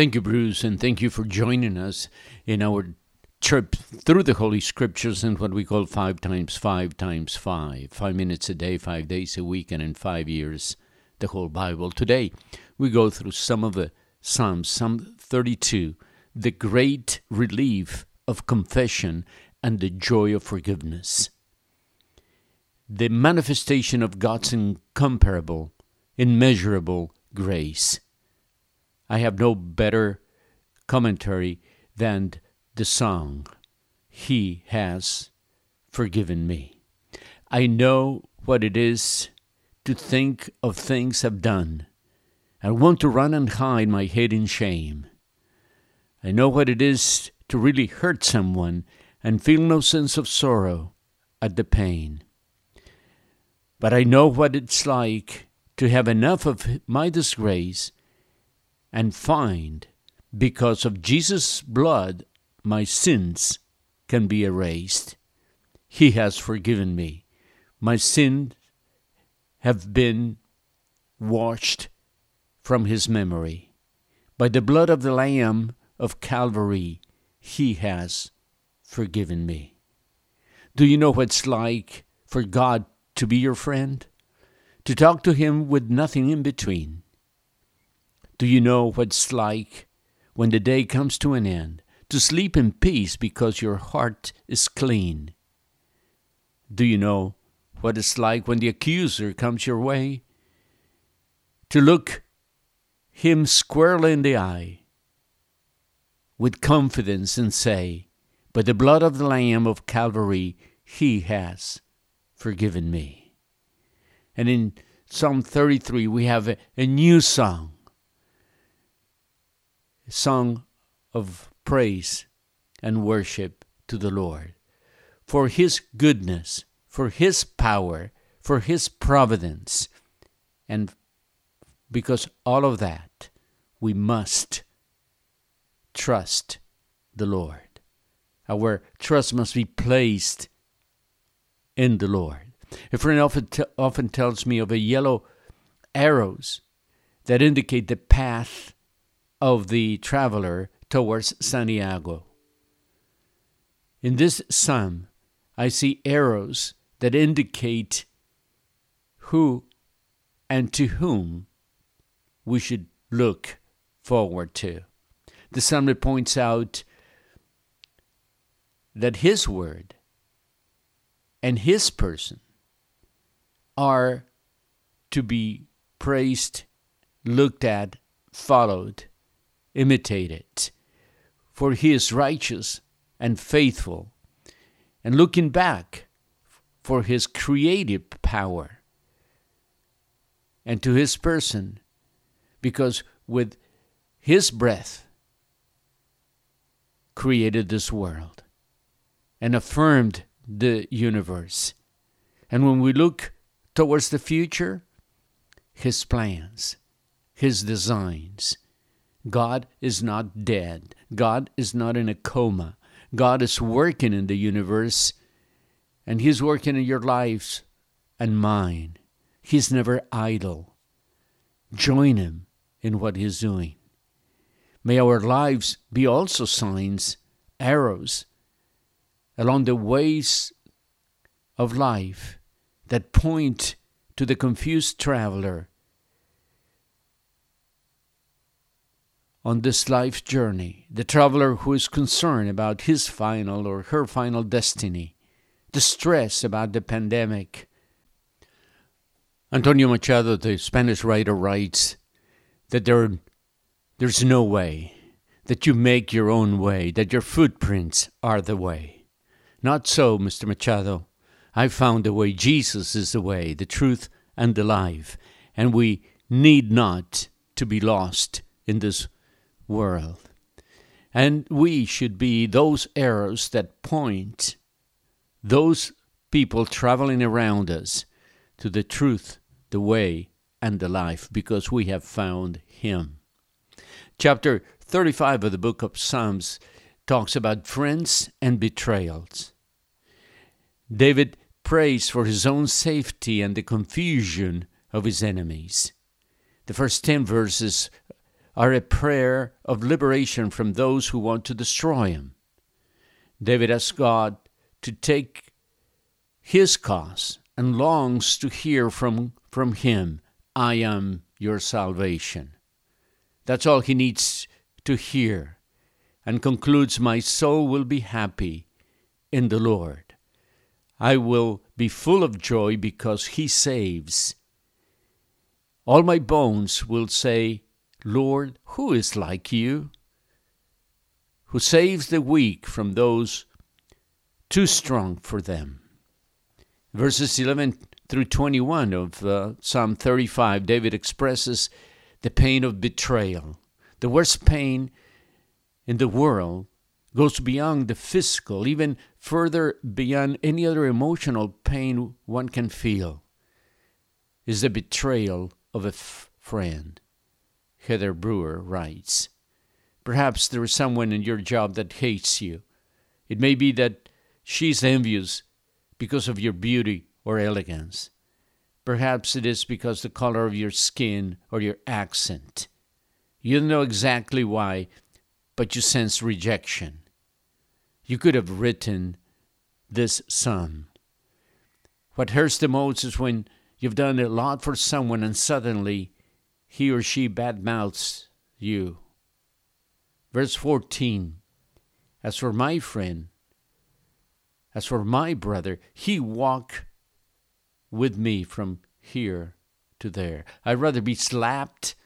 Thank you, Bruce, and thank you for joining us in our trip through the Holy Scriptures and what we call five times five times five. Five minutes a day, five days a week, and in five years, the whole Bible. Today, we go through some of the Psalms, Psalm 32, the great relief of confession and the joy of forgiveness. The manifestation of God's incomparable, immeasurable grace. I have no better commentary than the song, He has forgiven me. I know what it is to think of things I've done. I want to run and hide my head in shame. I know what it is to really hurt someone and feel no sense of sorrow at the pain. But I know what it's like to have enough of my disgrace and find, because of Jesus' blood, my sins can be erased. He has forgiven me. My sins have been washed from his memory. By the blood of the Lamb of Calvary, he has forgiven me. Do you know what it's like for God to be your friend? To talk to him with nothing in between do you know what it's like when the day comes to an end to sleep in peace because your heart is clean? Do you know what it's like when the accuser comes your way? To look him squarely in the eye with confidence and say, By the blood of the Lamb of Calvary, he has forgiven me. And in Psalm 33, we have a, a new song song of praise and worship to the Lord for His goodness, for His power, for His providence. And because all of that, we must trust the Lord. Our trust must be placed in the Lord. A friend often, t- often tells me of a yellow arrows that indicate the path of the traveler towards Santiago. In this psalm, I see arrows that indicate who and to whom we should look forward to. The psalm points out that his word and his person are to be praised, looked at, followed, imitate it. For he is righteous and faithful. And looking back for his creative power and to his person, because with his breath created this world and affirmed the universe. And when we look towards the future, his plans, his designs, God is not dead. God is not in a coma. God is working in the universe, and He's working in your lives and mine. He's never idle. Join Him in what He's doing. May our lives be also signs, arrows along the ways of life that point to the confused traveler on this life journey, the traveler who is concerned about his final or her final destiny, the stress about the pandemic. Antonio Machado, the Spanish writer, writes that there, there's no way that you make your own way, that your footprints are the way. Not so, Mr. Machado. I found the way. Jesus is the way, the truth, and the life. And we need not to be lost in this world. And we should be those arrows that point those people traveling around us to the truth, the way, and the life, because we have found Him. Chapter 35 of the book of Psalms talks about friends and betrayals. David prays for his own safety and the confusion of his enemies. The first 10 verses are a prayer of liberation from those who want to destroy him. David asks God to take his cause and longs to hear from, from him, I am your salvation. That's all he needs to hear, and concludes, My soul will be happy in the Lord. I will be full of joy because he saves. All my bones will say, Lord, who is like you? Who saves the weak from those too strong for them. Verses 11 through 21 of uh, Psalm 35, David expresses the pain of betrayal. The worst pain in the world goes beyond the physical, even further beyond any other emotional pain one can feel, is the betrayal of a f- friend. Heather Brewer writes Perhaps there is someone in your job that hates you. It may be that she's envious because of your beauty or elegance. Perhaps it is because the color of your skin or your accent. You don't know exactly why, but you sense rejection. You could have written this psalm. What hurts the most is when you've done a lot for someone and suddenly he or she badmouths you. Verse 14 As for my friend, as for my brother, he walked with me from here to there. I'd rather be slapped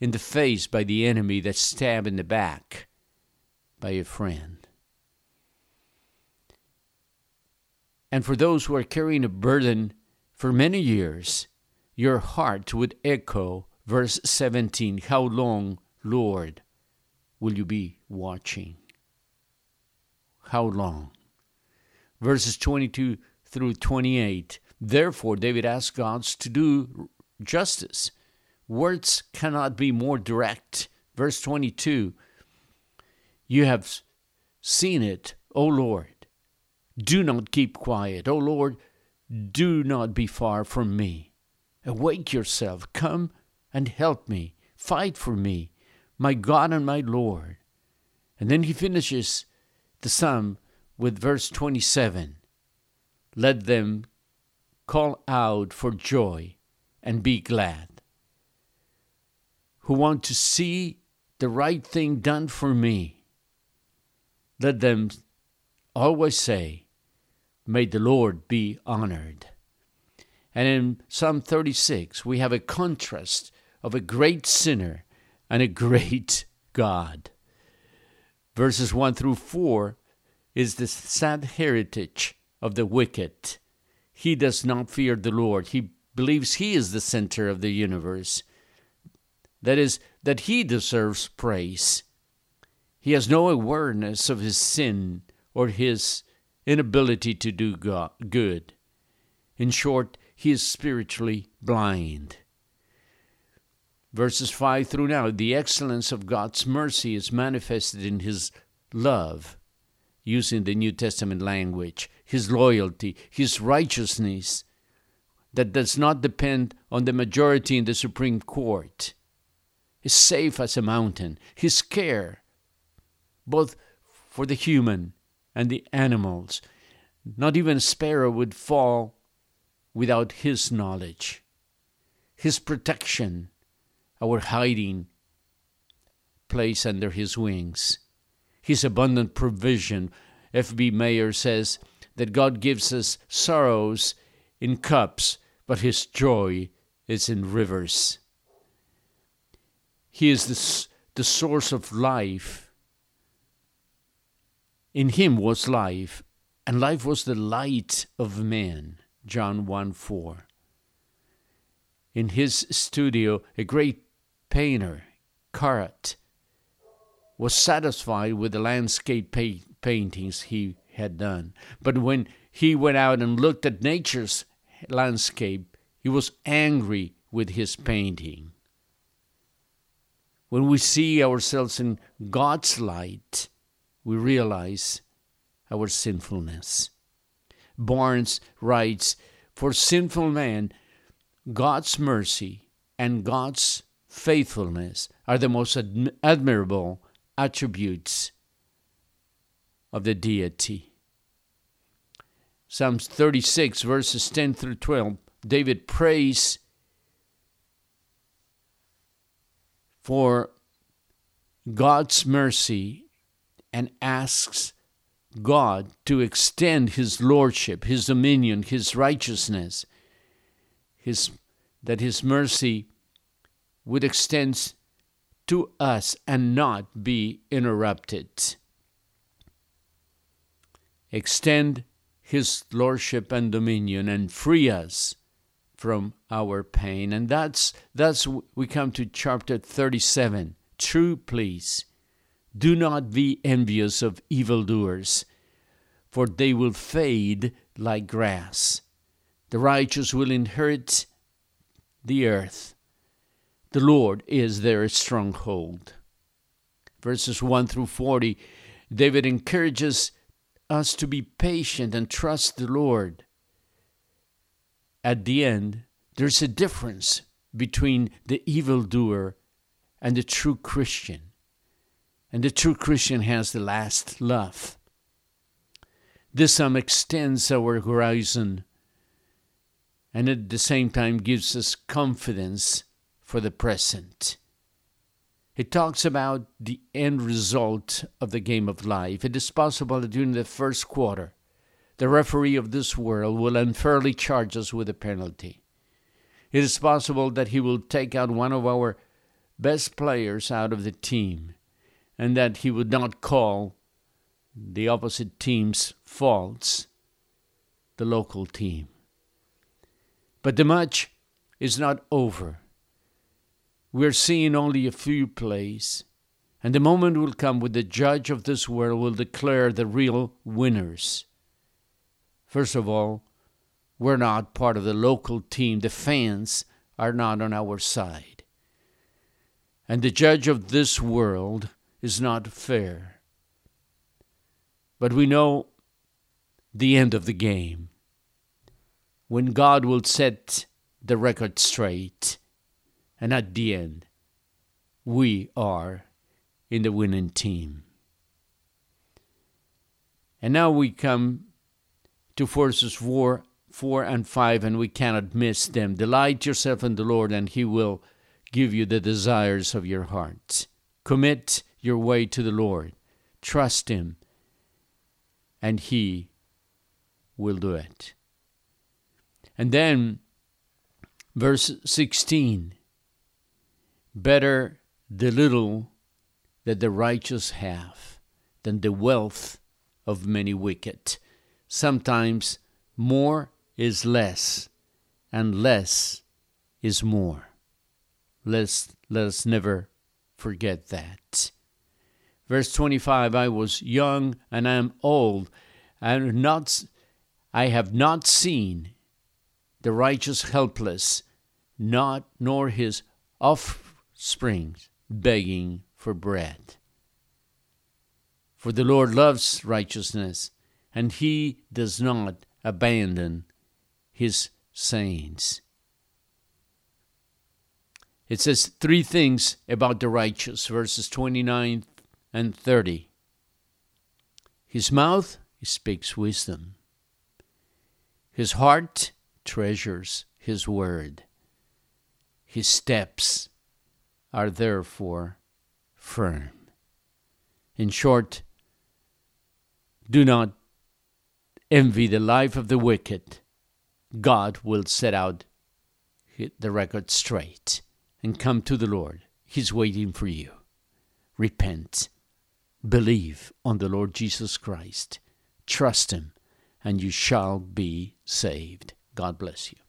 in the face by the enemy than stabbed in the back by a friend. And for those who are carrying a burden for many years, your heart would echo verse 17 How long, Lord, will you be watching? How long? Verses 22 through 28 Therefore, David asked God to do justice. Words cannot be more direct. Verse 22 You have seen it, O Lord. Do not keep quiet. O Lord, do not be far from me. Awake yourself. Come and help me. Fight for me, my God and my Lord. And then he finishes the psalm with verse 27 Let them call out for joy and be glad, who want to see the right thing done for me. Let them always say, May the Lord be honored. And in Psalm 36, we have a contrast of a great sinner and a great God. Verses 1 through 4 is the sad heritage of the wicked he does not fear the Lord. He believes he is the center of the universe. That is, that he deserves praise. He has no awareness of his sin or his inability to do God, good. In short, he is spiritually blind. Verses 5 through now the excellence of God's mercy is manifested in his love using the New Testament language, his loyalty, his righteousness that does not depend on the majority in the Supreme Court, is safe as a mountain, his care, both for the human and the animals. Not even a sparrow would fall without his knowledge, his protection, our hiding place under his wings his abundant provision. F.B. Meyer says that God gives us sorrows in cups, but his joy is in rivers. He is the, the source of life. In him was life, and life was the light of man. John 1 4. In his studio, a great painter, Corot, was satisfied with the landscape pa- paintings he had done. But when he went out and looked at nature's landscape, he was angry with his painting. When we see ourselves in God's light, we realize our sinfulness. Barnes writes For sinful man, God's mercy and God's faithfulness are the most ad- admirable attributes of the deity. Psalms 36, verses 10 through 12, David prays for God's mercy and asks God to extend his lordship, his dominion, his righteousness, his that his mercy would extend to us and not be interrupted. Extend his lordship and dominion and free us from our pain. And that's that's we come to chapter 37. True please. Do not be envious of evildoers, for they will fade like grass. The righteous will inherit the earth. The Lord is their stronghold. Verses 1 through 40, David encourages us to be patient and trust the Lord. At the end, there's a difference between the evildoer and the true Christian. And the true Christian has the last laugh. This psalm extends our horizon and at the same time gives us confidence for the present. It talks about the end result of the game of life. It is possible that during the first quarter, the referee of this world will unfairly charge us with a penalty. It is possible that he will take out one of our best players out of the team and that he would not call the opposite team's faults the local team. But the match is not over. We're seeing only a few plays, and the moment will come when the judge of this world will declare the real winners. First of all, we're not part of the local team. The fans are not on our side. And the judge of this world is not fair. But we know the end of the game when God will set the record straight. And at the end, we are in the winning team. And now we come to verses 4, 4 and 5, and we cannot miss them. Delight yourself in the Lord, and He will give you the desires of your heart. Commit your way to the Lord. Trust Him, and He will do it. And then, verse 16 Better the little that the righteous have than the wealth of many wicked. Sometimes more is less, and less is more. Let's, let us never forget that. Verse 25 I was young and I am old, and not, I have not seen the righteous helpless, not nor his offspring begging for bread. For the Lord loves righteousness, and he does not abandon his saints. It says three things about the righteous, verses 29 and 30. His mouth speaks wisdom. His heart treasures his word. His steps are therefore firm. In short, do not envy the life of the wicked. God will set out the record straight and come to the Lord. He's waiting for you. Repent. Believe on the Lord Jesus Christ. Trust Him, and you shall be saved. God bless you.